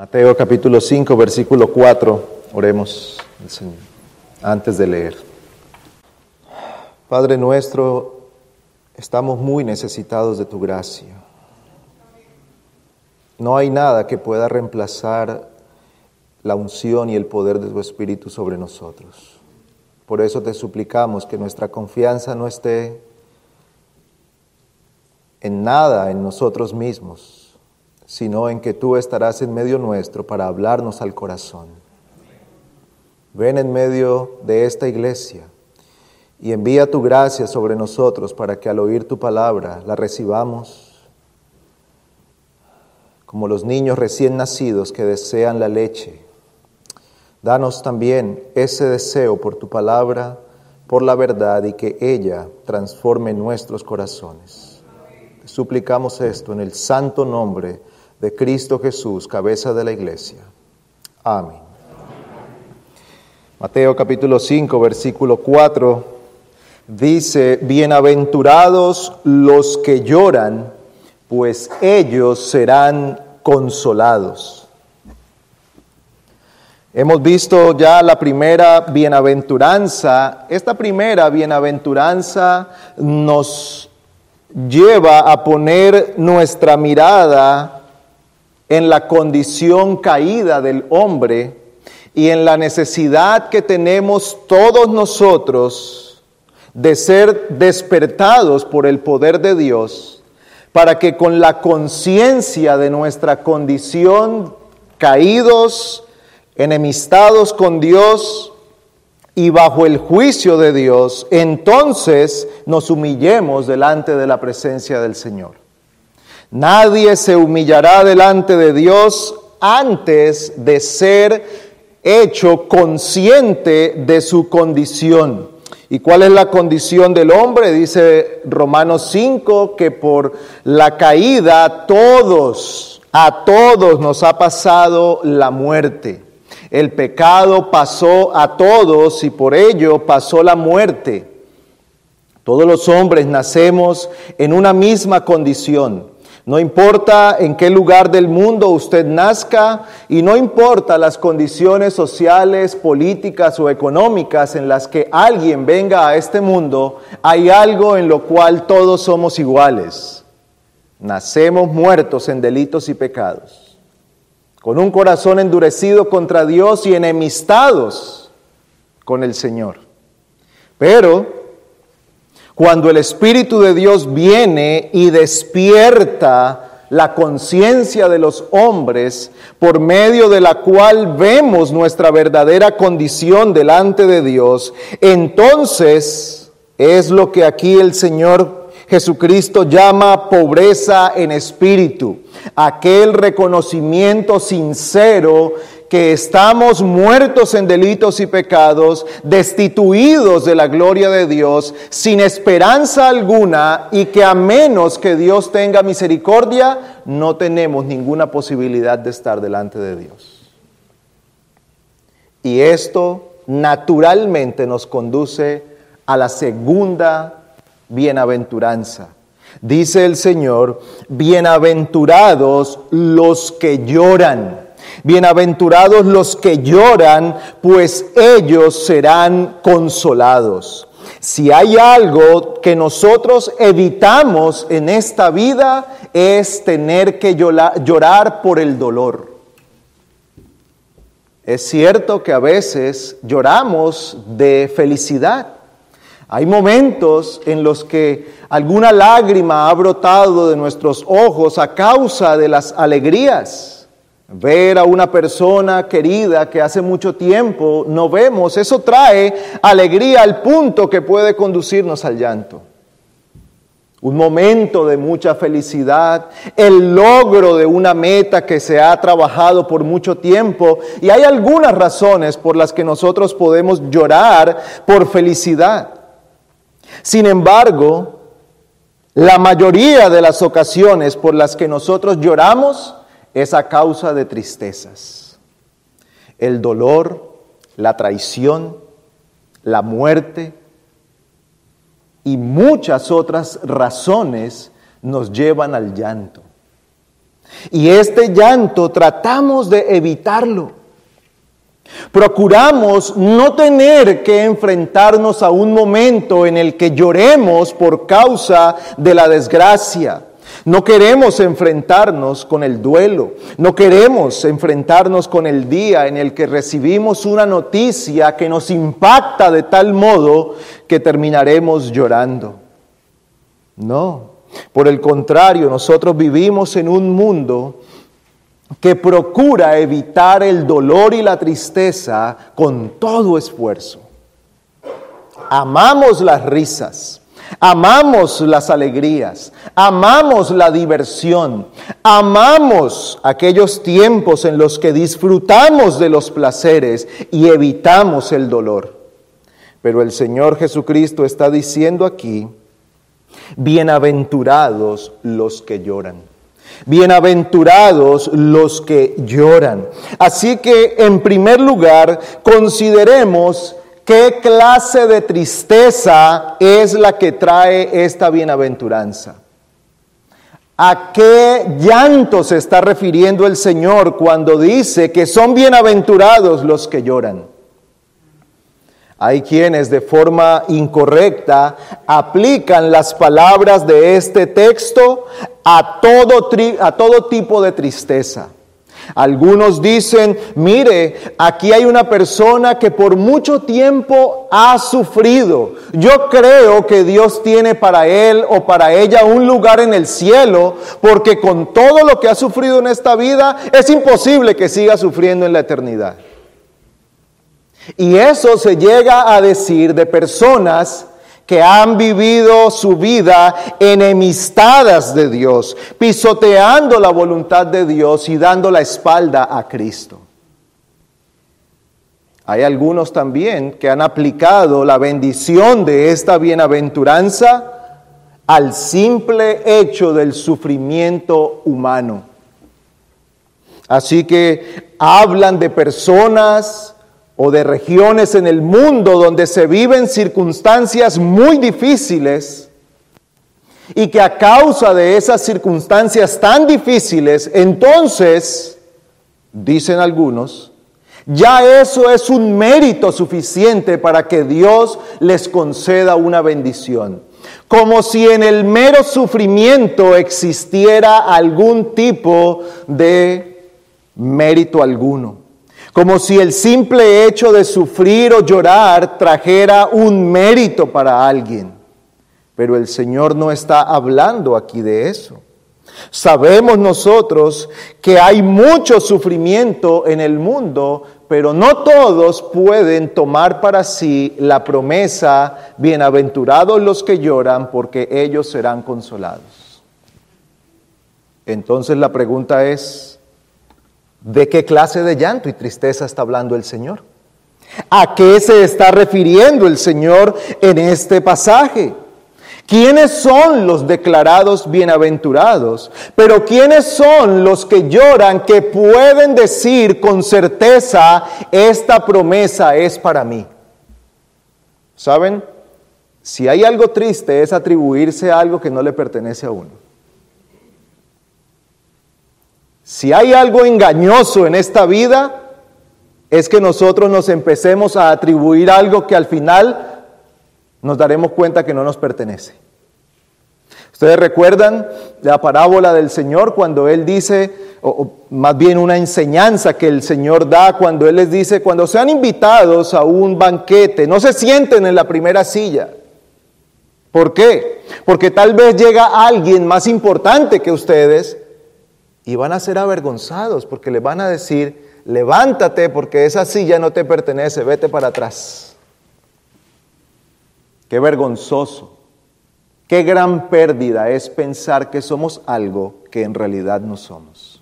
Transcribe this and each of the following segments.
Mateo capítulo 5, versículo 4. Oremos al Señor antes de leer. Padre nuestro, estamos muy necesitados de tu gracia. No hay nada que pueda reemplazar la unción y el poder de tu Espíritu sobre nosotros. Por eso te suplicamos que nuestra confianza no esté en nada en nosotros mismos, sino en que tú estarás en medio nuestro para hablarnos al corazón. Ven en medio de esta iglesia y envía tu gracia sobre nosotros para que al oír tu palabra la recibamos como los niños recién nacidos que desean la leche. Danos también ese deseo por tu palabra, por la verdad y que ella transforme nuestros corazones. Suplicamos esto en el santo nombre de Cristo Jesús, cabeza de la iglesia. Amén. Mateo capítulo 5, versículo 4 dice, bienaventurados los que lloran, pues ellos serán consolados. Hemos visto ya la primera bienaventuranza. Esta primera bienaventuranza nos lleva a poner nuestra mirada en la condición caída del hombre y en la necesidad que tenemos todos nosotros de ser despertados por el poder de Dios para que con la conciencia de nuestra condición caídos, enemistados con Dios y bajo el juicio de Dios, entonces nos humillemos delante de la presencia del Señor. Nadie se humillará delante de Dios antes de ser hecho consciente de su condición. ¿Y cuál es la condición del hombre? Dice Romanos 5 que por la caída todos, a todos nos ha pasado la muerte. El pecado pasó a todos y por ello pasó la muerte. Todos los hombres nacemos en una misma condición. No importa en qué lugar del mundo usted nazca y no importa las condiciones sociales, políticas o económicas en las que alguien venga a este mundo, hay algo en lo cual todos somos iguales. Nacemos muertos en delitos y pecados, con un corazón endurecido contra Dios y enemistados con el Señor. Pero cuando el Espíritu de Dios viene y despierta la conciencia de los hombres, por medio de la cual vemos nuestra verdadera condición delante de Dios, entonces es lo que aquí el Señor Jesucristo llama pobreza en espíritu, aquel reconocimiento sincero que estamos muertos en delitos y pecados, destituidos de la gloria de Dios, sin esperanza alguna y que a menos que Dios tenga misericordia, no tenemos ninguna posibilidad de estar delante de Dios. Y esto naturalmente nos conduce a la segunda bienaventuranza. Dice el Señor, bienaventurados los que lloran Bienaventurados los que lloran, pues ellos serán consolados. Si hay algo que nosotros evitamos en esta vida es tener que llorar por el dolor. Es cierto que a veces lloramos de felicidad. Hay momentos en los que alguna lágrima ha brotado de nuestros ojos a causa de las alegrías. Ver a una persona querida que hace mucho tiempo no vemos, eso trae alegría al punto que puede conducirnos al llanto. Un momento de mucha felicidad, el logro de una meta que se ha trabajado por mucho tiempo. Y hay algunas razones por las que nosotros podemos llorar por felicidad. Sin embargo, la mayoría de las ocasiones por las que nosotros lloramos es a causa de tristezas. El dolor, la traición, la muerte y muchas otras razones nos llevan al llanto. Y este llanto tratamos de evitarlo. Procuramos no tener que enfrentarnos a un momento en el que lloremos por causa de la desgracia. No queremos enfrentarnos con el duelo, no queremos enfrentarnos con el día en el que recibimos una noticia que nos impacta de tal modo que terminaremos llorando. No, por el contrario, nosotros vivimos en un mundo que procura evitar el dolor y la tristeza con todo esfuerzo. Amamos las risas, amamos las alegrías, amamos la diversión, amamos aquellos tiempos en los que disfrutamos de los placeres y evitamos el dolor. Pero el Señor Jesucristo está diciendo aquí, bienaventurados los que lloran. Bienaventurados los que lloran. Así que, en primer lugar, consideremos qué clase de tristeza es la que trae esta bienaventuranza. ¿A qué llanto se está refiriendo el Señor cuando dice que son bienaventurados los que lloran? Hay quienes de forma incorrecta aplican las palabras de este texto a todo, tipo de tristeza. Algunos dicen, mire, aquí hay una persona que por mucho tiempo ha sufrido. Yo creo que Dios tiene para él o para ella un lugar en el cielo, porque con todo lo que ha sufrido en esta vida, es imposible que siga sufriendo en la eternidad. Y eso se llega a decir de personas que han vivido su vida enemistadas de Dios, pisoteando la voluntad de Dios y dando la espalda a Cristo. Hay algunos también que han aplicado la bendición de esta bienaventuranza al simple hecho del sufrimiento humano. Así que hablan de personas o de regiones en el mundo donde se viven circunstancias muy difíciles y que a causa de esas circunstancias tan difíciles, entonces, dicen algunos, ya eso es un mérito suficiente para que Dios les conceda una bendición. Como si en el mero sufrimiento existiera algún tipo de mérito alguno como si el simple hecho de sufrir o llorar trajera un mérito para alguien. Pero el Señor no está hablando aquí de eso. Sabemos nosotros que hay mucho sufrimiento en el mundo, pero no todos pueden tomar para sí la promesa, bienaventurados los que lloran, porque ellos serán consolados. Entonces la pregunta es, ¿De qué clase de llanto y tristeza está hablando el Señor? ¿A qué se está refiriendo el Señor en este pasaje? ¿Quiénes son los declarados bienaventurados? Pero ¿quiénes son los que lloran que pueden decir con certeza, esta promesa es para mí? ¿Saben? Si hay algo triste es atribuirse a algo que no le pertenece a uno. Si hay algo engañoso en esta vida, es que nosotros nos empecemos a atribuir algo que al final nos daremos cuenta que no nos pertenece. Ustedes recuerdan la parábola del Señor cuando Él dice, o, más bien una enseñanza que el Señor da cuando Él les dice, cuando sean invitados a un banquete, no se sienten en la primera silla. ¿Por qué? Porque tal vez llega alguien más importante que ustedes y van a ser avergonzados porque le van a decir, levántate porque esa silla no te pertenece, vete para atrás. Qué vergonzoso, qué gran pérdida es pensar que somos algo que en realidad no somos.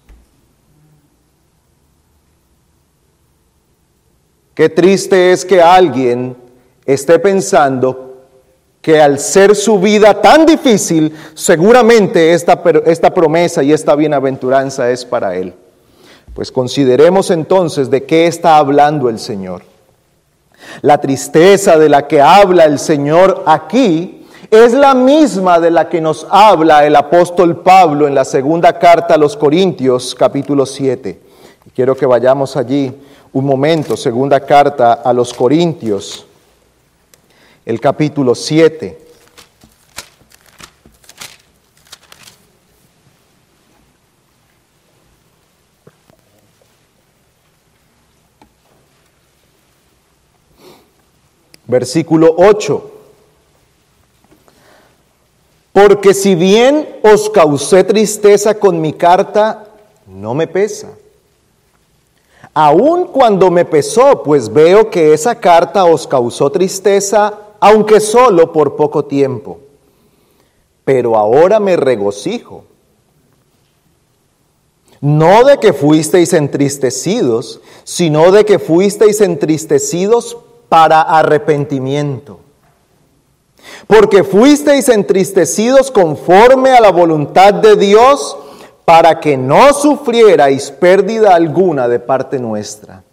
Qué triste es que alguien esté pensando que al ser su vida tan difícil, seguramente esta, esta promesa y esta bienaventuranza es para él. Pues consideremos entonces de qué está hablando el Señor. La tristeza de la que habla el Señor aquí es la misma de la que nos habla el apóstol Pablo en la segunda carta a los Corintios, capítulo 7. Quiero que vayamos allí un momento, segunda carta a los Corintios, el capítulo 7. Versículo 8. Porque si bien os causé tristeza con mi carta, no me pesa. Aun cuando me pesó, pues veo que esa carta os causó tristeza, aunque solo por poco tiempo. Pero ahora me regocijo. No de que fuisteis entristecidos, sino de que fuisteis entristecidos para arrepentimiento. Porque fuisteis entristecidos conforme a la voluntad de Dios para que no sufrierais pérdida alguna de parte nuestra.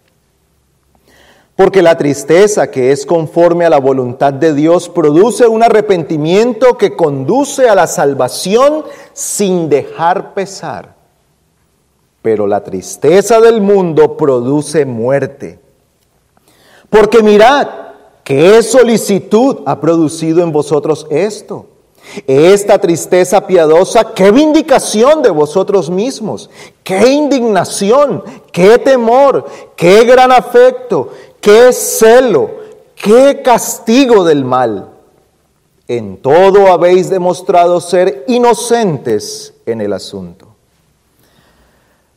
Porque la tristeza que es conforme a la voluntad de Dios produce un arrepentimiento que conduce a la salvación sin dejar pesar. Pero la tristeza del mundo produce muerte. Porque mirad, ¿qué solicitud ha producido en vosotros esto? Esta tristeza piadosa, qué vindicación de vosotros mismos, qué indignación, qué temor, qué gran afecto, qué celo, qué castigo del mal. En todo habéis demostrado ser inocentes en el asunto.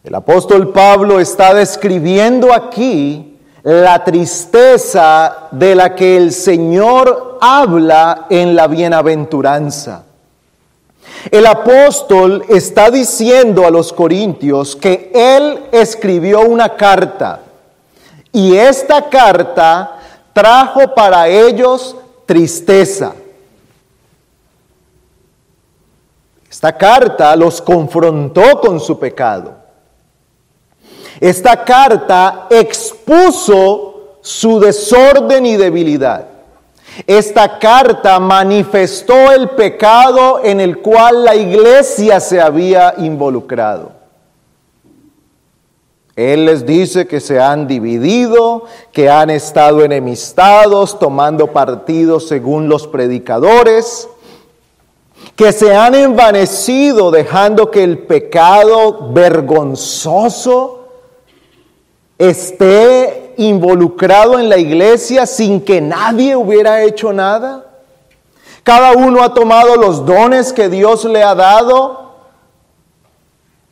El apóstol Pablo está describiendo aquí la tristeza de la que el Señor habla en la bienaventuranza. El apóstol está diciendo a los corintios que él escribió una carta y esta carta trajo para ellos tristeza. Esta carta los confrontó con su pecado. Esta carta expuso su desorden y debilidad. Esta carta manifestó el pecado en el cual la iglesia se había involucrado. Él les dice que se han dividido, que han estado enemistados, tomando partido según los predicadores, que se han envanecido dejando que el pecado vergonzoso esté involucrado en la iglesia sin que nadie hubiera hecho nada? Cada uno ha tomado los dones que Dios le ha dado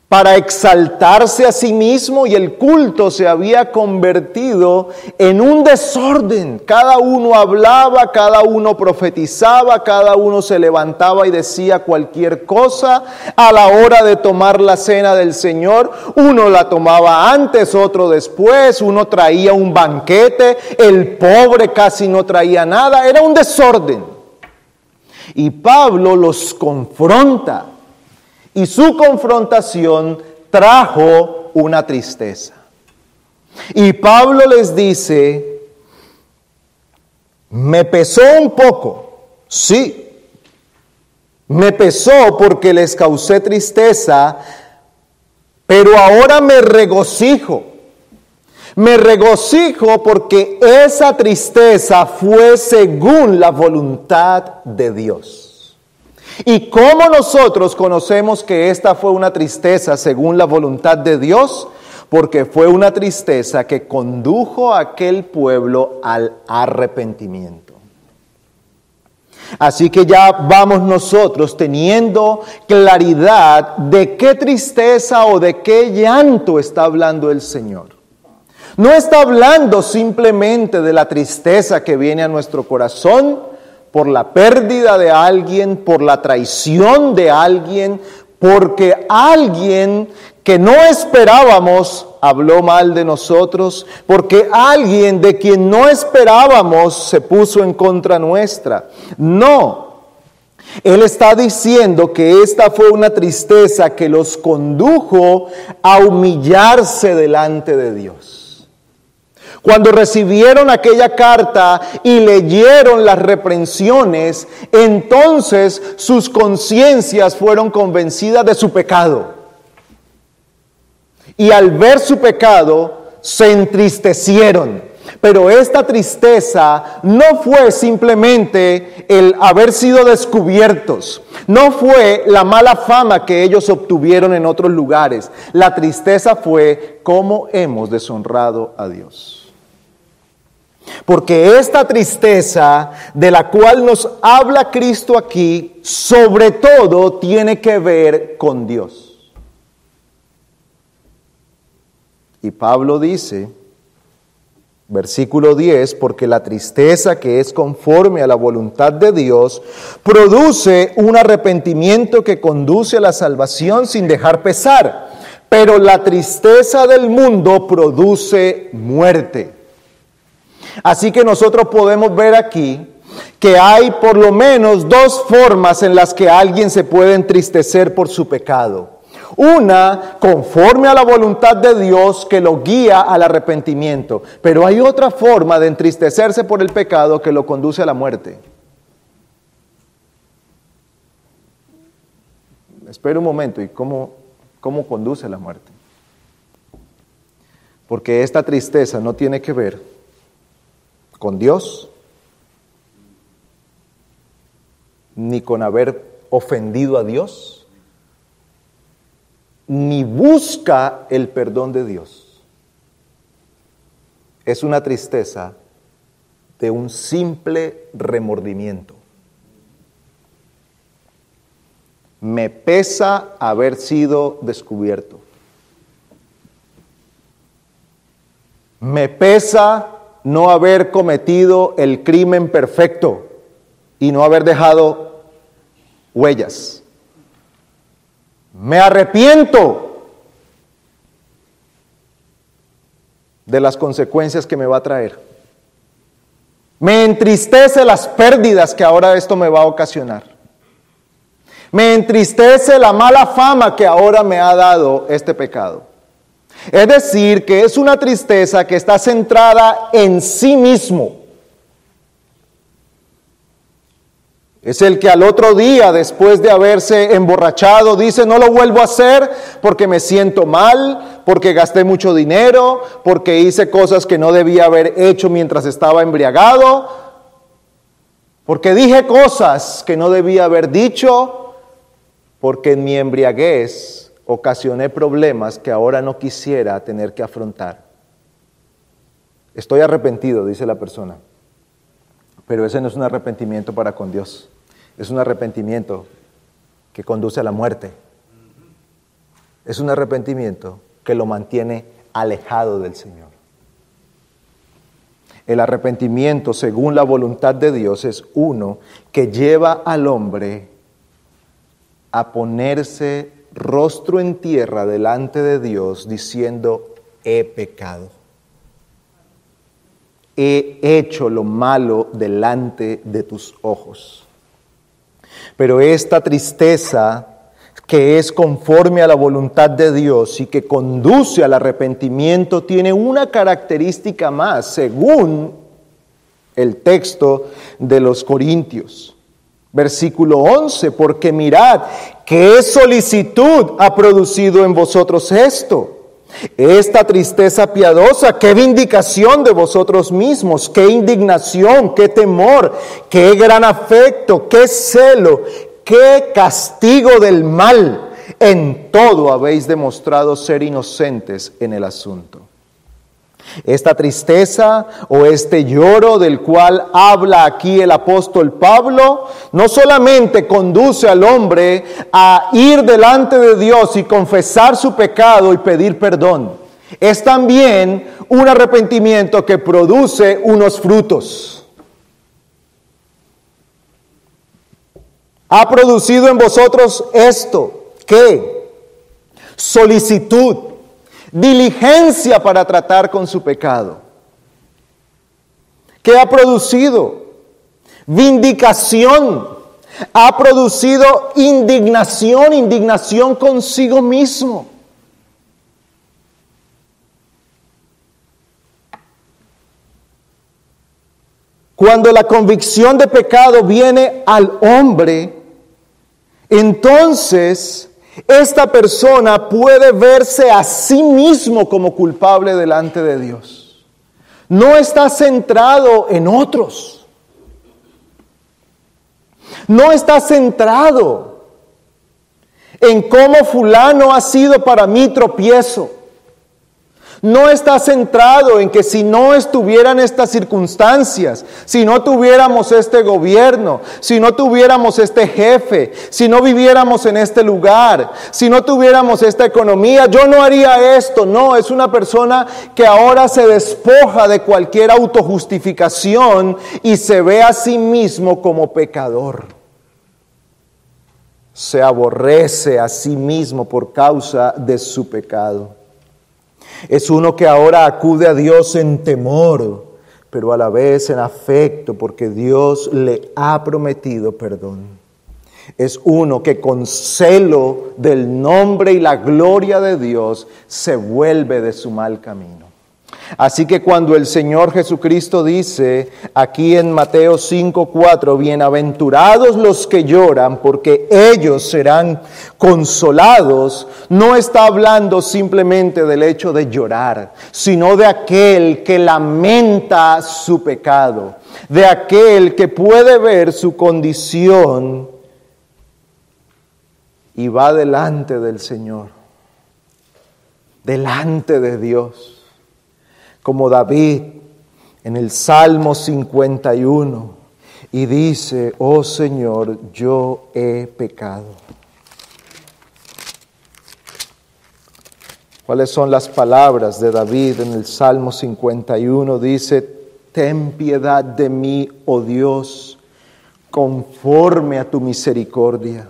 para exaltarse a sí mismo y el culto se había convertido en un desorden. Cada uno hablaba, cada uno profetizaba, cada uno se levantaba y decía cualquier cosa a la hora de tomar la cena del Señor. Uno la tomaba antes, otro después, uno traía un banquete, el pobre casi no traía nada, era un desorden. Y Pablo los confronta y su confrontación trajo una tristeza. Y Pablo les dice, me pesó un poco, sí, me pesó porque les causé tristeza, pero ahora me regocijo. Me regocijo porque esa tristeza fue según la voluntad de Dios. ¿Y cómo nosotros conocemos que esta fue una tristeza según la voluntad de Dios? Porque fue una tristeza que condujo a aquel pueblo al arrepentimiento. Así que ya vamos nosotros teniendo claridad de qué tristeza o de qué llanto está hablando el Señor. No está hablando simplemente de la tristeza que viene a nuestro corazón, por la pérdida de alguien, por la traición de alguien, porque alguien que no esperábamos habló mal de nosotros, porque alguien de quien no esperábamos se puso en contra nuestra. No, él está diciendo que esta fue una tristeza que los condujo a humillarse delante de Dios. Cuando recibieron aquella carta y leyeron las reprensiones, entonces sus conciencias fueron convencidas de su pecado. Y al ver su pecado, se entristecieron. Pero esta tristeza no fue simplemente el haber sido descubiertos, no fue la mala fama que ellos obtuvieron en otros lugares. La tristeza fue cómo hemos deshonrado a Dios. Porque esta tristeza de la cual nos habla Cristo aquí, sobre todo tiene que ver con Dios. Y Pablo dice, versículo 10, porque la tristeza que es conforme a la voluntad de Dios produce un arrepentimiento que conduce a la salvación sin dejar pesar, pero la tristeza del mundo produce muerte. Así que nosotros podemos ver aquí que hay por lo menos dos formas en las que alguien se puede entristecer por su pecado. Una conforme a la voluntad de Dios que lo guía al arrepentimiento. Pero hay otra forma de entristecerse por el pecado que lo conduce a la muerte. Espera un momento, ¿y cómo, cómo conduce a la muerte? Porque esta tristeza no tiene que ver con Dios, ni con haber ofendido a Dios ni busca el perdón de Dios. Es una tristeza de un simple remordimiento. Me pesa haber sido descubierto. Me pesa no haber cometido el crimen perfecto y no haber dejado huellas. Me arrepiento de las consecuencias que me va a traer. Me entristece las pérdidas que ahora esto me va a ocasionar. Me entristece la mala fama que ahora me ha dado este pecado. Es decir, que es una tristeza que está centrada en sí mismo. Es el que al otro día, después de haberse emborrachado, dice, no lo vuelvo a hacer porque me siento mal, porque gasté mucho dinero, porque hice cosas que no debía haber hecho mientras estaba embriagado, porque dije cosas que no debía haber dicho, porque en mi embriaguez ocasioné problemas que ahora no quisiera tener que afrontar. Estoy arrepentido, dice la persona, pero ese no es un arrepentimiento para con Dios es un arrepentimiento que conduce a la muerte. Es un arrepentimiento que lo mantiene alejado del Señor. El arrepentimiento, según la voluntad de Dios, es uno que lleva al hombre a ponerse rostro en tierra delante de Dios diciendo, he pecado. He hecho lo malo delante de tus ojos. Pero esta tristeza que es conforme a la voluntad de Dios y que conduce al arrepentimiento tiene una característica más, según el texto de los Corintios. Versículo 11, porque mirad, qué solicitud ha producido en vosotros esto esta tristeza piadosa, qué vindicación de vosotros mismos, qué indignación, qué temor, qué gran afecto, qué celo, qué castigo del mal. En todo habéis demostrado ser inocentes en el asunto. Esta tristeza o este lloro del cual habla aquí el apóstol Pablo no solamente conduce al hombre a ir delante de Dios y confesar su pecado y pedir perdón, es también un arrepentimiento que produce unos frutos. Ha producido en vosotros esto, ¿qué? Solicitud diligencia para tratar con su pecado. ¿Qué ha producido? Vindicación. Ha producido indignación, indignación consigo mismo. Cuando la convicción de pecado viene al hombre, entonces esta persona puede verse a sí mismo como culpable delante de Dios. No está centrado en otros. No está centrado en cómo fulano ha sido para mí tropiezo. No está centrado en que si no estuvieran estas circunstancias, si no tuviéramos este gobierno, si no tuviéramos este jefe, si no viviéramos en este lugar, si no tuviéramos esta economía, yo no haría esto. No, es una persona que ahora se despoja de cualquier autojustificación y se ve a sí mismo como pecador. Se aborrece a sí mismo por causa de su pecado. Es uno que ahora acude a Dios en temor, pero a la vez en afecto, porque Dios le ha prometido perdón. Es uno que con celo del nombre y la gloria de Dios se vuelve de su mal camino. Así que cuando el Señor Jesucristo dice aquí en Mateo 5:4, bienaventurados los que lloran, porque ellos serán consolados, no está hablando simplemente del hecho de llorar, sino de aquel que lamenta su pecado, de aquel que puede ver su condición y va delante del Señor, delante de Dios como David en el Salmo 51 y dice, oh Señor, yo he pecado. ¿Cuáles son las palabras de David en el Salmo 51? Dice, ten piedad de mí, oh Dios, conforme a tu misericordia.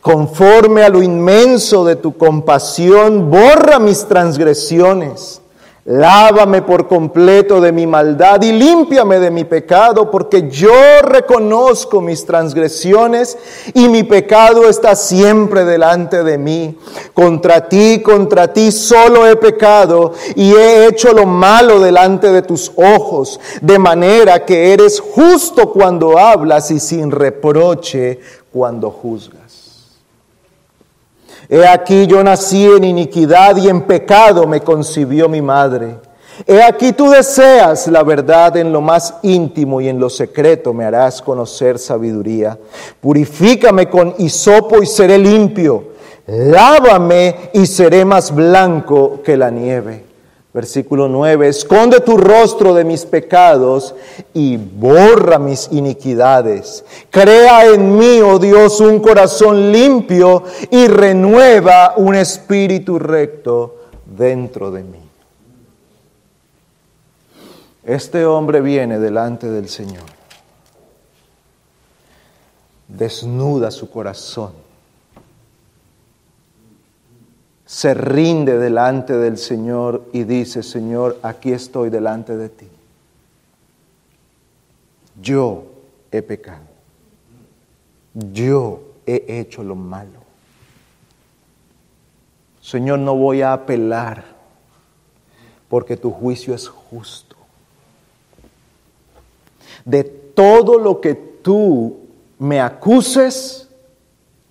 Conforme a lo inmenso de tu compasión, borra mis transgresiones Lávame por completo de mi maldad y límpiame de mi pecado, porque yo reconozco mis transgresiones y mi pecado está siempre delante de mí. Contra ti, contra ti solo he pecado y he hecho lo malo delante de tus ojos, de manera que eres justo cuando hablas y sin reproche cuando juzgas. He aquí yo nací en iniquidad y en pecado me concibió mi madre. He aquí tú deseas la verdad en lo más íntimo y en lo secreto me harás conocer sabiduría. Purifícame con hisopo y seré limpio. Lávame y seré más blanco que la nieve. Versículo 9, esconde tu rostro de mis pecados y borra mis iniquidades. Crea en mí, oh Dios, un corazón limpio y renueva un espíritu recto dentro de mí. Este hombre viene delante del Señor, desnuda su corazón se rinde delante del Señor y dice, Señor, aquí estoy delante de ti. Yo he pecado. Yo he hecho lo malo. Señor, no voy a apelar porque tu juicio es justo. De todo lo que tú me acuses,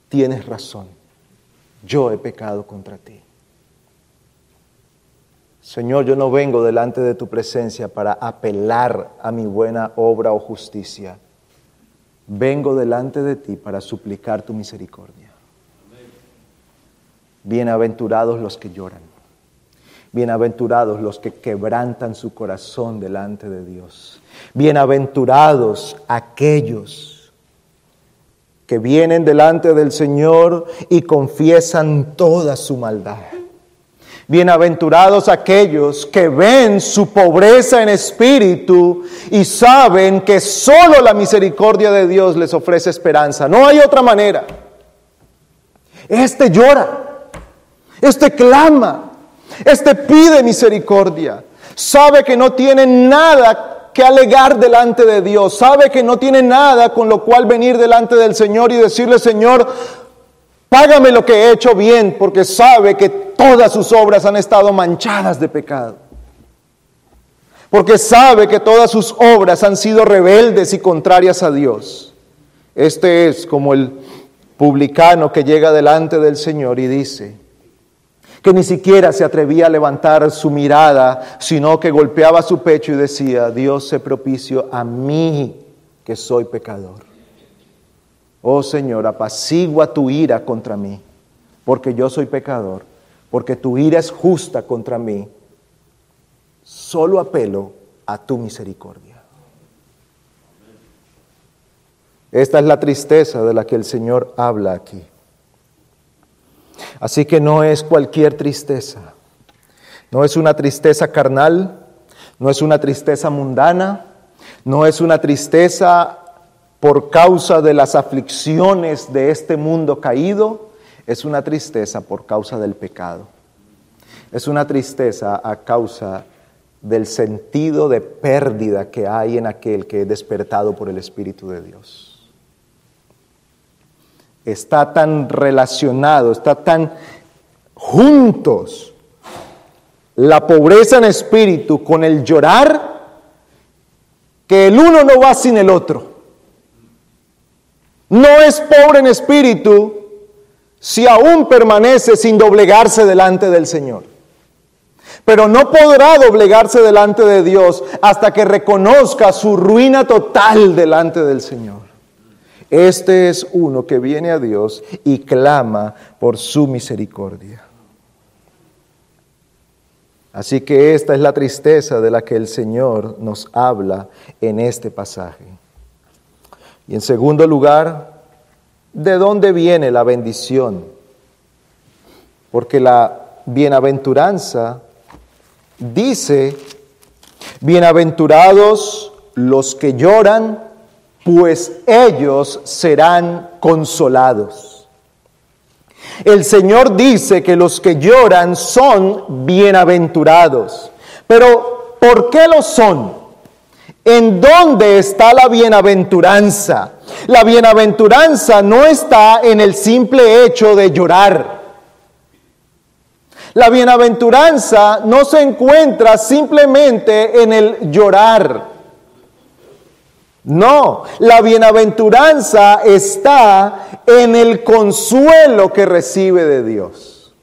tienes razón yo he pecado contra ti. Señor, yo no vengo delante de tu presencia para apelar a mi buena obra o justicia. Vengo delante de ti para suplicar tu misericordia. Bienaventurados los que lloran. Bienaventurados los que quebrantan su corazón delante de Dios. Bienaventurados aquellos que vienen delante del Señor y confiesan toda su maldad. Bienaventurados aquellos que ven su pobreza en espíritu y saben que solo la misericordia de Dios les ofrece esperanza. No hay otra manera. Este llora, este clama, este pide misericordia. Sabe que no tiene nada que alegar delante de Dios, sabe que no tiene nada con lo cual venir delante del Señor y decirle, Señor, págame lo que he hecho bien, porque sabe que todas sus obras han estado manchadas de pecado. porque sabe que todas sus obras han sido rebeldes y contrarias a Dios. Este es como el publicano que llega delante del Señor y dice que ni siquiera se atrevía a levantar su mirada, sino que golpeaba su pecho y decía, Dios se propicio a mí que soy pecador. Oh Señor, apacigua tu ira contra mí, porque yo soy pecador, porque tu ira es justa contra mí solo apelo a tu misericordia. Esta es la tristeza de la que el Señor habla aquí. Así que no es cualquier tristeza, no es una tristeza carnal, no es una tristeza mundana, no es una tristeza por causa de las aflicciones de este mundo caído, es una tristeza por causa del pecado. Es una tristeza a causa del sentido de pérdida que hay en aquel que es despertado por el Espíritu de Dios. Está tan relacionado, está tan juntos la pobreza en espíritu con el llorar que el uno no va sin el otro. No es pobre en espíritu si aún permanece sin doblegarse delante del Señor pero no podrá doblegarse delante de Dios hasta que reconozca su ruina total delante del Señor. Este es uno que viene a Dios y clama por su misericordia. Así que esta es la tristeza de la que el Señor nos habla en este pasaje. Y en segundo lugar, ¿de dónde viene la bendición? Porque la bienaventuranza dice, bienaventurados los que lloran, pues ellos serán consolados. El Señor dice que los que lloran son bienaventurados. Pero, ¿por qué lo son? ¿En dónde está la bienaventuranza? La bienaventuranza no está en el simple hecho de llorar. La bienaventuranza no se encuentra simplemente en el llorar. No, la bienaventuranza está en el consuelo que recibe de Dios.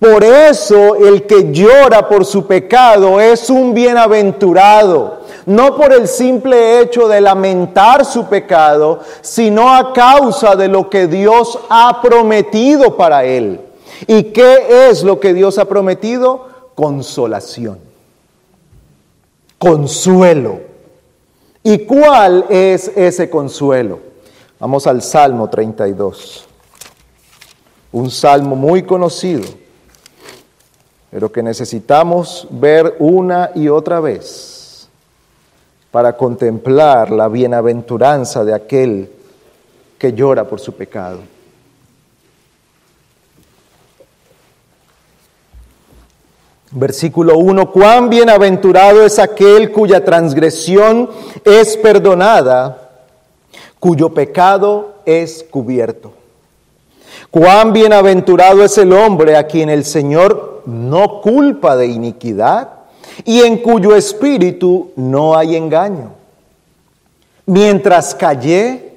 Por eso el que llora por su pecado es un bienaventurado, no por el simple hecho de lamentar su pecado, sino a causa de lo que Dios ha prometido para él. ¿Y qué es lo que Dios ha prometido? Consolación. Consuelo. ¿Y cuál es ese consuelo? Vamos al Salmo 32. Un salmo muy conocido, pero que necesitamos ver una y otra vez para contemplar la bienaventuranza de aquel que llora por su pecado. Versículo 1, cuán bienaventurado es aquel cuya transgresión es perdonada, cuyo pecado es cubierto. Cuán bienaventurado es el hombre a quien el Señor no culpa de iniquidad y en cuyo espíritu no hay engaño. Mientras callé,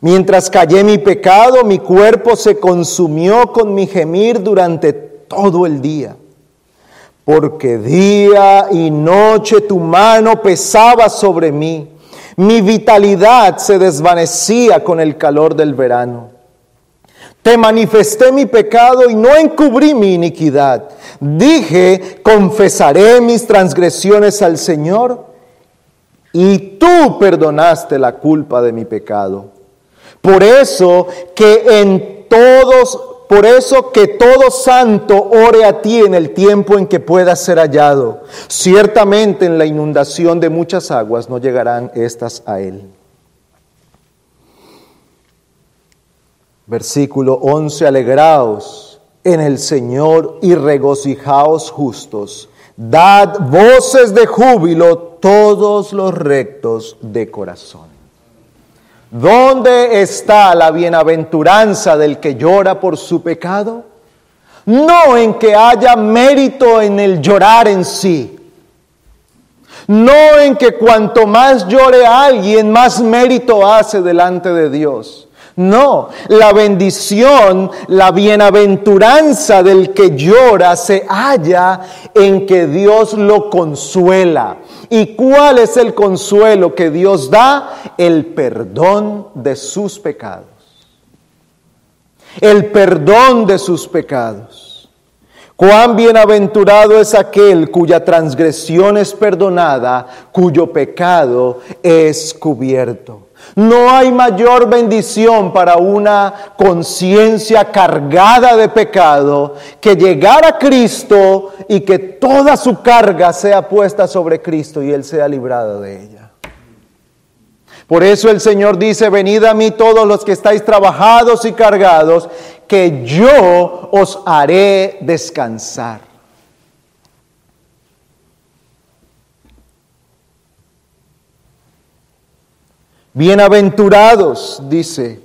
mientras callé mi pecado, mi cuerpo se consumió con mi gemir durante todo el día, porque día y noche tu mano pesaba sobre mí, mi vitalidad se desvanecía con el calor del verano. Te manifesté mi pecado y no encubrí mi iniquidad. Dije, confesaré mis transgresiones al Señor y tú perdonaste la culpa de mi pecado. Por eso que en todos por eso que todo santo ore a ti en el tiempo en que pueda ser hallado. Ciertamente en la inundación de muchas aguas no llegarán estas a él. Versículo 11, alegraos en el Señor y regocijaos justos. Dad voces de júbilo todos los rectos de corazón. ¿Dónde está la bienaventuranza del que llora por su pecado? No en que haya mérito en el llorar en sí, No en que cuanto más llore alguien, más mérito hace delante de Dios. No, la bendición, la bienaventuranza del que llora se halla en que Dios lo consuela. ¿Y cuál es el consuelo que Dios da? El perdón de sus pecados. El perdón de sus pecados. Cuán bienaventurado es aquel cuya transgresión es perdonada, cuyo pecado es cubierto. No hay mayor bendición para una conciencia cargada de pecado que llegar a Cristo y que toda su carga sea puesta sobre Cristo y Él sea librado de ella. Por eso el Señor dice, venid a mí todos los que estáis trabajados y cargados, que yo os haré descansar. Bienaventurados, dice,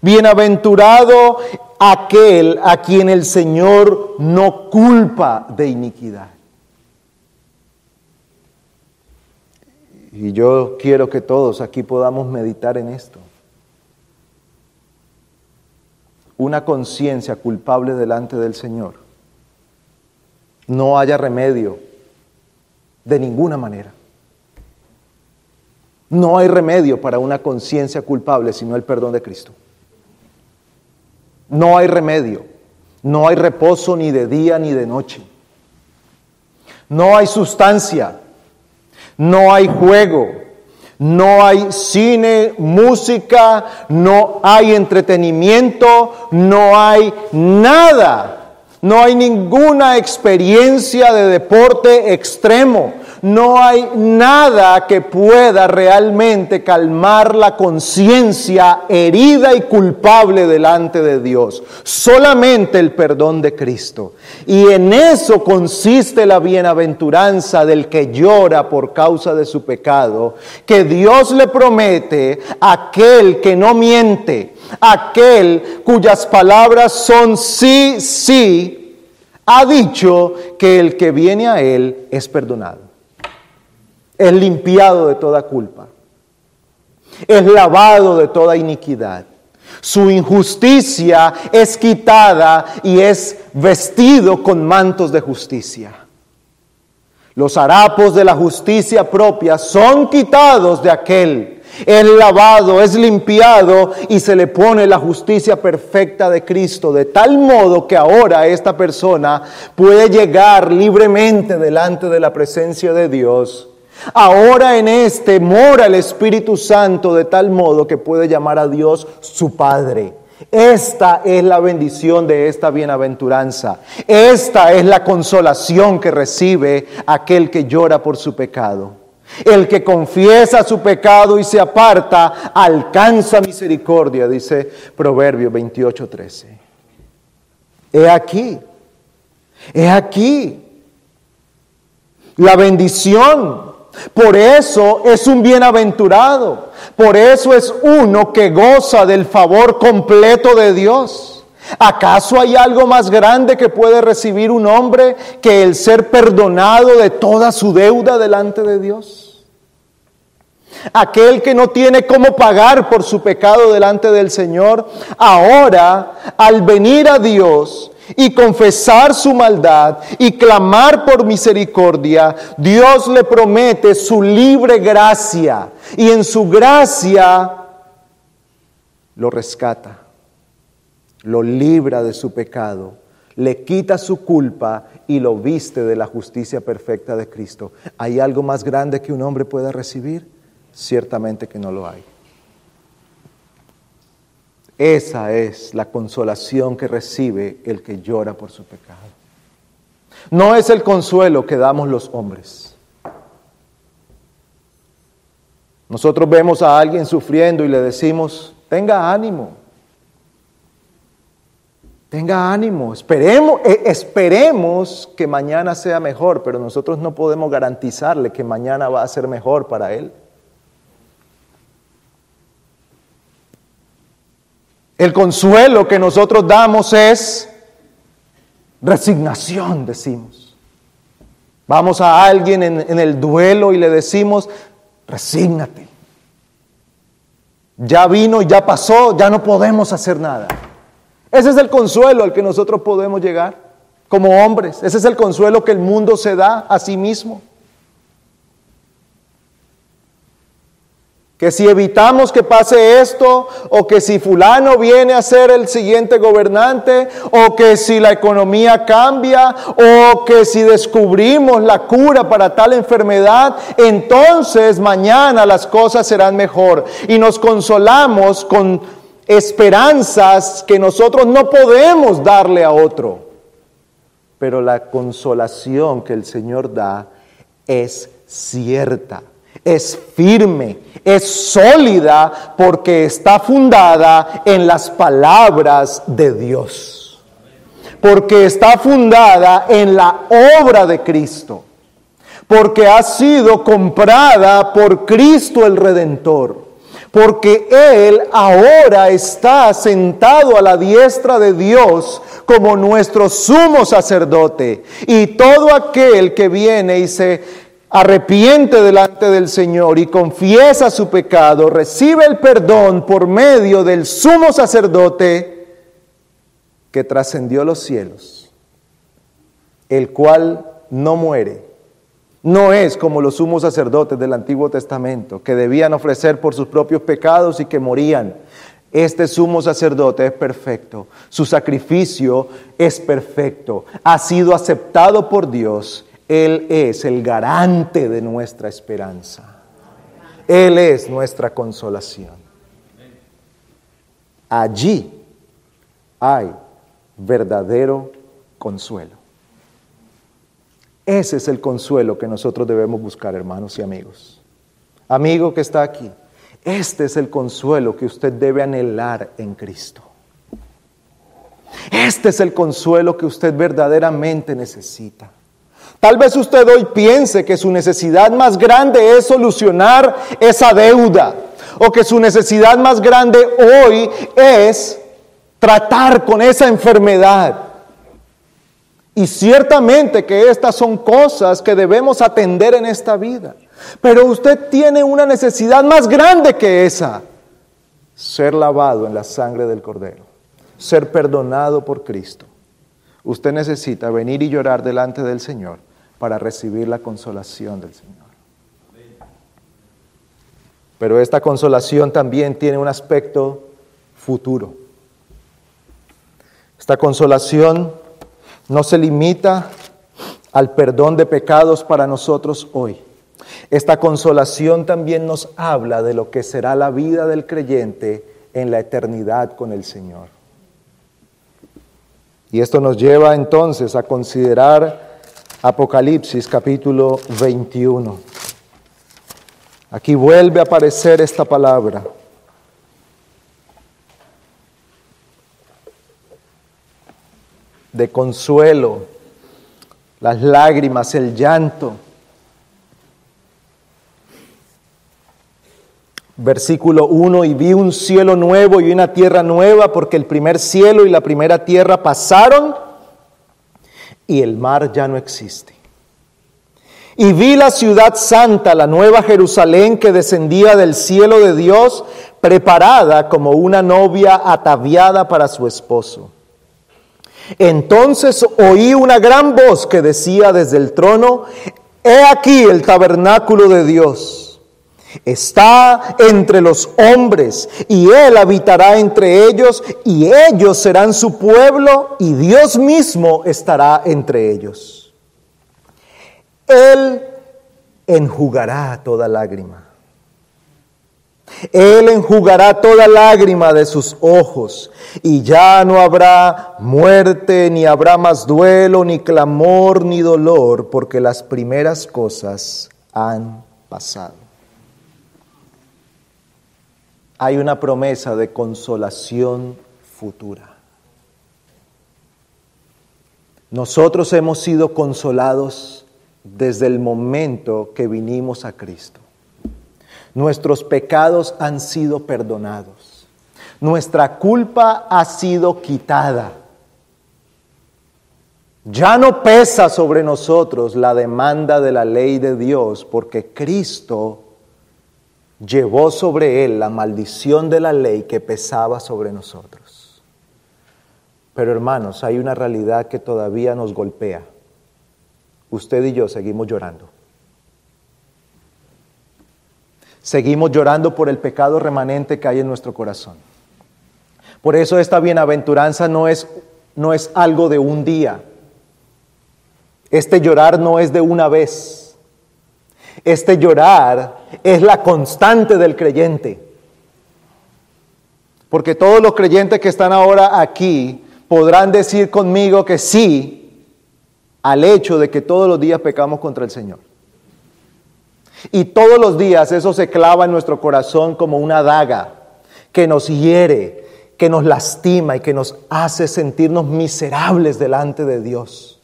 bienaventurado aquel a quien el Señor no culpa de iniquidad. Y yo quiero que todos aquí podamos meditar en esto. Una conciencia culpable delante del Señor. No haya remedio de ninguna manera. No hay remedio para una conciencia culpable sino el perdón de Cristo. No hay remedio. No hay reposo ni de día ni de noche. No hay sustancia. No hay juego. No hay cine, música, no hay entretenimiento, no hay nada. No hay ninguna experiencia de deporte extremo no hay nada que pueda realmente calmar la conciencia herida y culpable delante de Dios. Solamente el perdón de Cristo. Y en eso consiste la bienaventuranza del que llora por causa de su pecado, que Dios le promete a aquel que no miente, aquel cuyas palabras son sí, sí, ha dicho que el que viene a él es perdonado es limpiado de toda culpa, es lavado de toda iniquidad. Su injusticia es quitada y es vestido con mantos de justicia. Los harapos de la justicia propia son quitados de aquel. Es lavado, es limpiado y se le pone la justicia perfecta de Cristo, de tal modo que ahora esta persona puede llegar libremente delante de la presencia de Dios Ahora en este mora el Espíritu Santo de tal modo que puede llamar a Dios su Padre. Esta es la bendición de esta bienaventuranza. Esta es la consolación que recibe aquel que llora por su pecado. El que confiesa su pecado y se aparta alcanza misericordia, dice Proverbio 28:13. He aquí, he aquí la bendición por eso es un bienaventurado. Por eso es uno que goza del favor completo de Dios. ¿Acaso hay algo más grande que puede recibir un hombre que el ser perdonado de toda su deuda delante de Dios? Aquel que no tiene cómo pagar por su pecado delante del Señor, ahora al venir a Dios, y confesar su maldad y clamar por misericordia, Dios le promete su libre gracia y en su gracia lo rescata, lo libra de su pecado, le quita su culpa y lo viste de la justicia perfecta de Cristo. ¿Hay algo más grande que un hombre pueda recibir? Ciertamente que no lo hay. Esa es la consolación que recibe el que llora por su pecado. No es el consuelo que damos los hombres. Nosotros vemos a alguien sufriendo y le decimos, tenga ánimo, tenga ánimo, esperemos, eh, esperemos que mañana sea mejor, pero nosotros no podemos garantizarle que mañana va a ser mejor para él. El consuelo que nosotros damos es resignación, decimos. Vamos a alguien en, el duelo y le decimos, resígnate. Ya vino, ya pasó, ya no podemos hacer nada. Ese es el consuelo al que nosotros podemos llegar como hombres. Ese es el consuelo que el mundo se da a sí mismo. Que si evitamos que pase esto, o que si fulano viene a ser el siguiente gobernante, o que si la economía cambia, o que si descubrimos la cura para tal enfermedad, entonces mañana las cosas serán mejor. Y nos consolamos con esperanzas que nosotros no podemos darle a otro. Pero la consolación que el Señor da es cierta es firme, es sólida porque está fundada en las palabras de Dios. Porque está fundada en la obra de Cristo. Porque ha sido comprada por Cristo el Redentor. Porque Él ahora está sentado a la diestra de Dios como nuestro sumo sacerdote. Y todo aquel que viene y se arrepiente delante del Señor y confiesa su pecado, recibe el perdón por medio del sumo sacerdote que trascendió los cielos, el cual no muere. No es como los sumos sacerdotes del Antiguo Testamento, que debían ofrecer por sus propios pecados y que morían. Este sumo sacerdote es perfecto, su sacrificio es perfecto, ha sido aceptado por Dios él es el garante de nuestra esperanza. Él es nuestra consolación. Allí hay verdadero consuelo. Ese es el consuelo que nosotros debemos buscar, hermanos y amigos. Amigo que está aquí, este es el consuelo que usted debe anhelar en Cristo. Este es el consuelo que usted verdaderamente necesita. Tal vez usted hoy piense que su necesidad más grande es solucionar esa deuda o que su necesidad más grande hoy es tratar con esa enfermedad. Y ciertamente que estas son cosas que debemos atender en esta vida. Pero usted tiene una necesidad más grande que esa. Ser lavado en la sangre del Cordero. Ser perdonado por Cristo. Usted necesita venir y llorar delante del Señor para recibir la consolación del Señor. Pero esta consolación también tiene un aspecto futuro. Esta consolación no se limita al perdón de pecados para nosotros hoy. Esta consolación también nos habla de lo que será la vida del creyente en la eternidad con el Señor. Y esto nos lleva entonces a considerar Apocalipsis capítulo 21. Aquí vuelve a aparecer esta palabra. de consuelo, las lágrimas, el llanto. Versículo 1, y vi un cielo nuevo y una tierra nueva, porque el primer cielo y la primera tierra pasaron y el mar ya no existe. Y vi la ciudad santa, la nueva Jerusalén que descendía del cielo de Dios, preparada como una novia ataviada para su esposo. Entonces oí una gran voz que decía desde el trono, He aquí el tabernáculo de Dios Está entre los hombres y Él habitará entre ellos y ellos serán su pueblo y Dios mismo estará entre ellos. Él enjugará toda lágrima. Él enjugará toda lágrima de sus ojos y ya no habrá muerte, ni habrá más duelo, ni clamor, ni dolor, porque las primeras cosas han pasado hay una promesa de consolación futura. Nosotros hemos sido consolados desde el momento que vinimos a Cristo. Nuestros pecados han sido perdonados. Nuestra culpa ha sido quitada. Ya no pesa sobre nosotros la demanda de la ley de Dios porque Cristo llevó sobre él la maldición de la ley que pesaba sobre nosotros. Pero hermanos, hay una realidad que todavía nos golpea. Usted y yo seguimos llorando. Seguimos llorando por el pecado remanente que hay en nuestro corazón. Por eso esta bienaventuranza no es, no es algo de un día. Este llorar no es de una vez. Este llorar es la constante del creyente. Porque todos los creyentes que están ahora aquí podrán decir conmigo que sí al hecho de que todos los días pecamos contra el Señor. Y todos los días eso se clava en nuestro corazón como una daga que nos hiere, que nos lastima y que nos hace sentirnos miserables delante de Dios.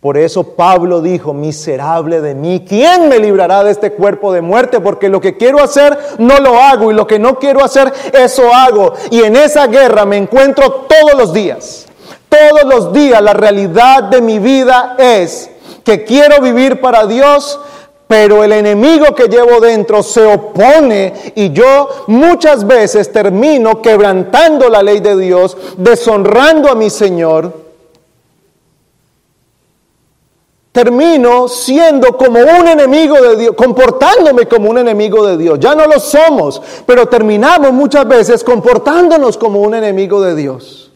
Por eso Pablo dijo, miserable de mí, ¿quién me librará de este cuerpo de muerte? Porque lo que quiero hacer no lo hago y lo que no quiero hacer, eso hago. Y en esa guerra me encuentro todos los días. Todos los días la realidad de mi vida es que quiero vivir para Dios, pero el enemigo que llevo dentro se opone y yo muchas veces termino quebrantando la ley de Dios, deshonrando a mi Señor termino siendo como un enemigo de Dios, comportándome como un enemigo de Dios. Ya no lo somos, pero terminamos muchas veces comportándonos como un enemigo de Dios.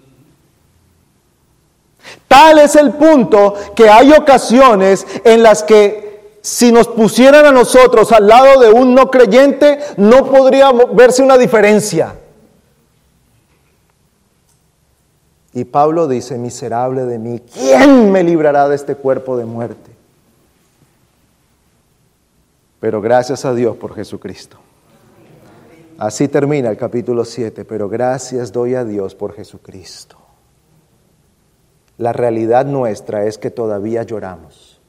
Tal es el punto que hay ocasiones en las que si nos pusieran a nosotros al lado de un no creyente, no podría verse una diferencia. Y Pablo dice, miserable de mí, ¿quién me librará de este cuerpo de muerte? Pero gracias a Dios por Jesucristo. Así termina el capítulo 7, pero gracias doy a Dios por Jesucristo. La realidad nuestra es que todavía lloramos.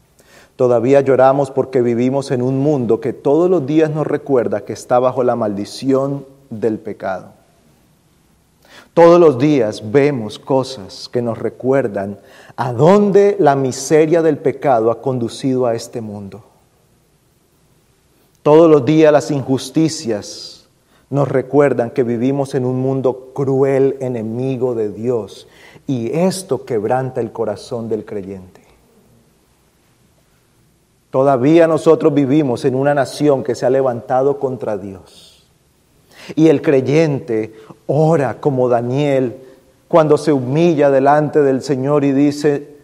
Todavía lloramos porque vivimos en un mundo que todos los días nos recuerda que está bajo la maldición del pecado. Todos los días vemos cosas que nos recuerdan a dónde la miseria del pecado ha conducido a este mundo. Todos los días las injusticias nos recuerdan que vivimos en un mundo cruel, enemigo de Dios, y esto quebranta el corazón del creyente. Todavía nosotros vivimos en una nación que se ha levantado contra Dios y el creyente ora como Daniel cuando se humilla delante del Señor y dice,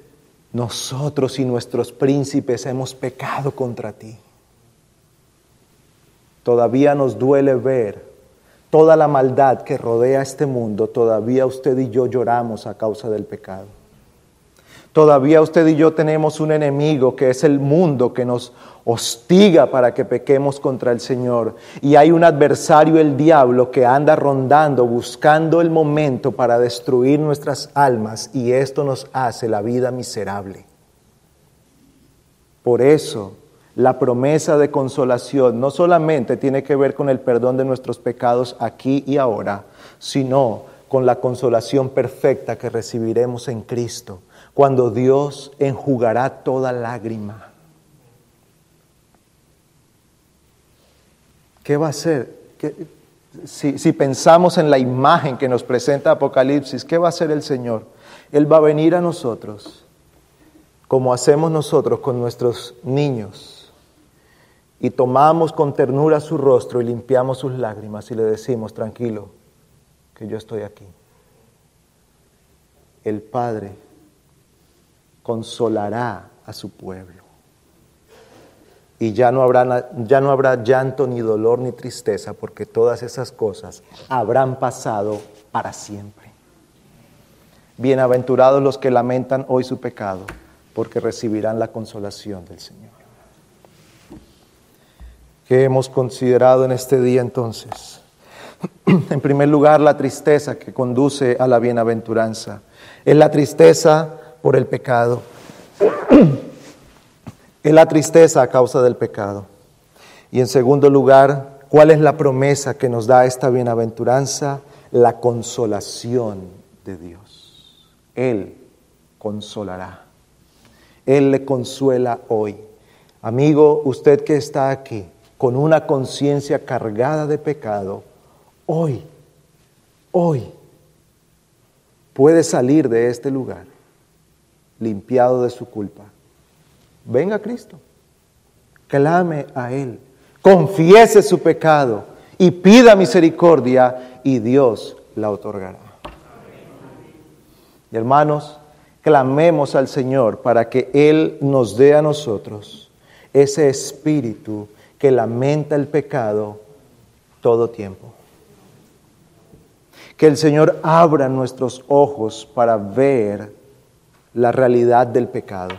nosotros y nuestros príncipes hemos pecado contra ti. Todavía nos duele ver toda la maldad que rodea este mundo, todavía usted y yo lloramos a causa del pecado. Todavía usted y yo tenemos un enemigo que es el mundo que nos hostiga para que pequemos contra el Señor. Y hay un adversario, el diablo, que anda rondando, buscando el momento para destruir nuestras almas y esto nos hace la vida miserable. Por eso, la promesa de consolación no solamente tiene que ver con el perdón de nuestros pecados aquí y ahora, sino con la consolación perfecta que recibiremos en Cristo, cuando Dios enjugará toda lágrima ¿Qué va a hacer? si, si, pensamos en la imagen que nos presenta Apocalipsis, ¿qué va a hacer el Señor? Él va a venir a nosotros, como hacemos nosotros con nuestros niños, y tomamos con ternura su rostro y limpiamos sus lágrimas y le decimos, tranquilo, que yo estoy aquí. El Padre consolará a su pueblo y ya no, habrá, ya no habrá llanto, ni dolor, ni tristeza, porque todas esas cosas habrán pasado para siempre. Bienaventurados los que lamentan hoy su pecado, porque recibirán la consolación del Señor. ¿Qué hemos considerado en este día entonces? En primer lugar, la tristeza que conduce a la bienaventuranza. Es la tristeza por el pecado. es la tristeza a causa del pecado. Y en segundo lugar, ¿cuál es la promesa que nos da esta bienaventuranza? La consolación de Dios. Él consolará. Él le consuela hoy. Amigo, usted que está aquí con una conciencia cargada de pecado, hoy, hoy puede salir de este lugar limpiado de su culpa. Venga Cristo, clame a Él, confiese su pecado y pida misericordia y Dios la otorgará. hermanos, clamemos al Señor para que Él nos dé a nosotros ese espíritu que lamenta el pecado todo tiempo. Que el Señor abra nuestros ojos para ver la realidad del pecado.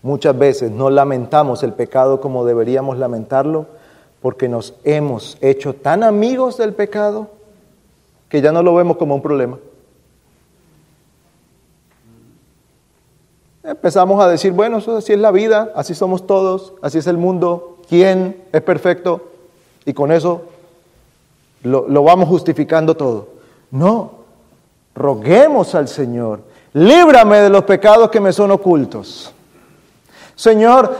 Muchas veces no lamentamos el pecado como deberíamos lamentarlo porque nos hemos hecho tan amigos del pecado que ya no lo vemos como un problema. Empezamos a decir, bueno, eso así es la vida, así somos todos, así es el mundo, ¿quién es perfecto? Y con eso lo, lo vamos justificando todo. No, roguemos al Señor, líbrame de los pecados que me son ocultos. Señor,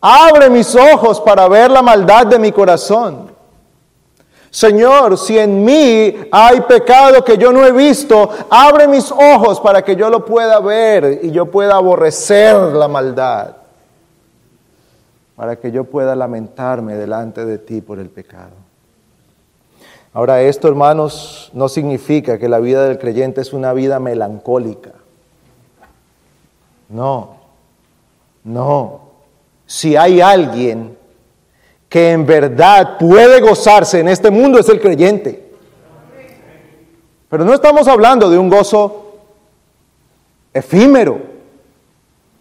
abre mis ojos para ver la maldad de mi corazón. Señor, si en mí hay pecado que yo no he visto, abre mis ojos para que yo lo pueda ver y yo pueda aborrecer la maldad, para que yo pueda lamentarme delante de ti por el pecado. Ahora, esto, hermanos, no significa que la vida del creyente es una vida melancólica. No, no. Si hay alguien que en verdad puede gozarse en este mundo es el creyente. Pero no estamos hablando de un gozo efímero,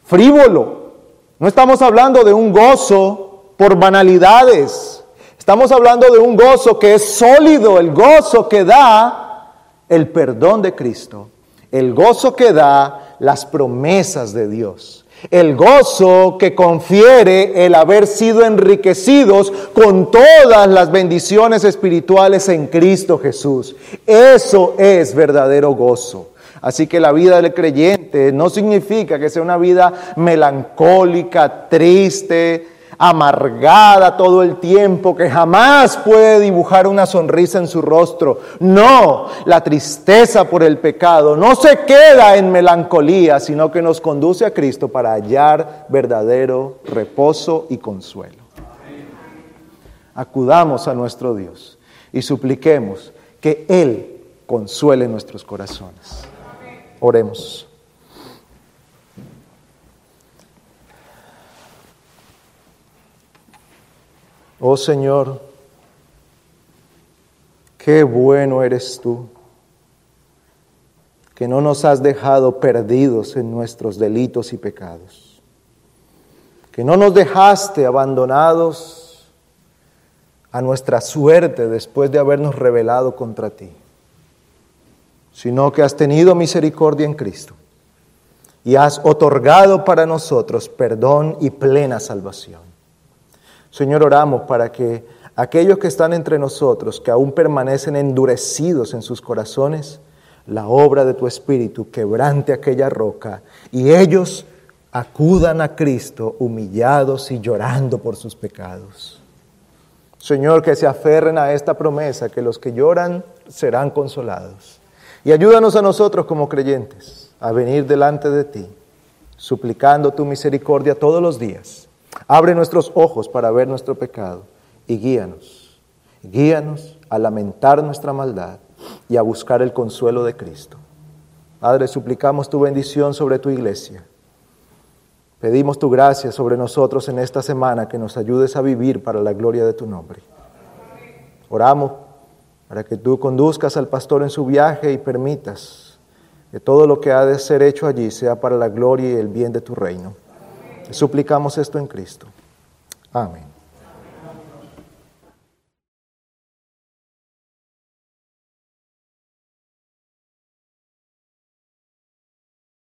frívolo. No estamos hablando de un gozo por banalidades. Estamos hablando de un gozo que es sólido, el gozo que da el perdón de Cristo, el gozo que da las promesas de Dios. El gozo que confiere el haber sido enriquecidos con todas las bendiciones espirituales en Cristo Jesús. Eso es verdadero gozo. Así que la vida del creyente no significa que sea una vida melancólica, triste, amargada todo el tiempo, que jamás puede dibujar una sonrisa en su rostro. No, la tristeza por el pecado no se queda en melancolía, sino que nos conduce a Cristo para hallar verdadero reposo y consuelo. Acudamos a nuestro Dios y supliquemos que Él consuele nuestros corazones. Oremos. Oh Señor, qué bueno eres tú, que no nos has dejado perdidos en nuestros delitos y pecados, que no nos dejaste abandonados a nuestra suerte después de habernos rebelado contra ti, sino que has tenido misericordia en Cristo y has otorgado para nosotros perdón y plena salvación. Señor, oramos para que aquellos que están entre nosotros, que aún permanecen endurecidos en sus corazones, la obra de tu Espíritu quebrante aquella roca y ellos acudan a Cristo humillados y llorando por sus pecados. Señor, que se aferren a esta promesa, que los que lloran serán consolados. Y ayúdanos a nosotros como creyentes a venir delante de ti, suplicando tu misericordia todos los días Abre nuestros ojos para ver nuestro pecado y guíanos. Guíanos a lamentar nuestra maldad y a buscar el consuelo de Cristo. Padre, suplicamos tu bendición sobre tu iglesia. Pedimos tu gracia sobre nosotros en esta semana, que nos ayudes a vivir para la gloria de tu nombre. Oramos para que tú conduzcas al pastor en su viaje y permitas que todo lo que ha de ser hecho allí sea para la gloria y el bien de tu reino. Suplicamos esto en Cristo. Amén.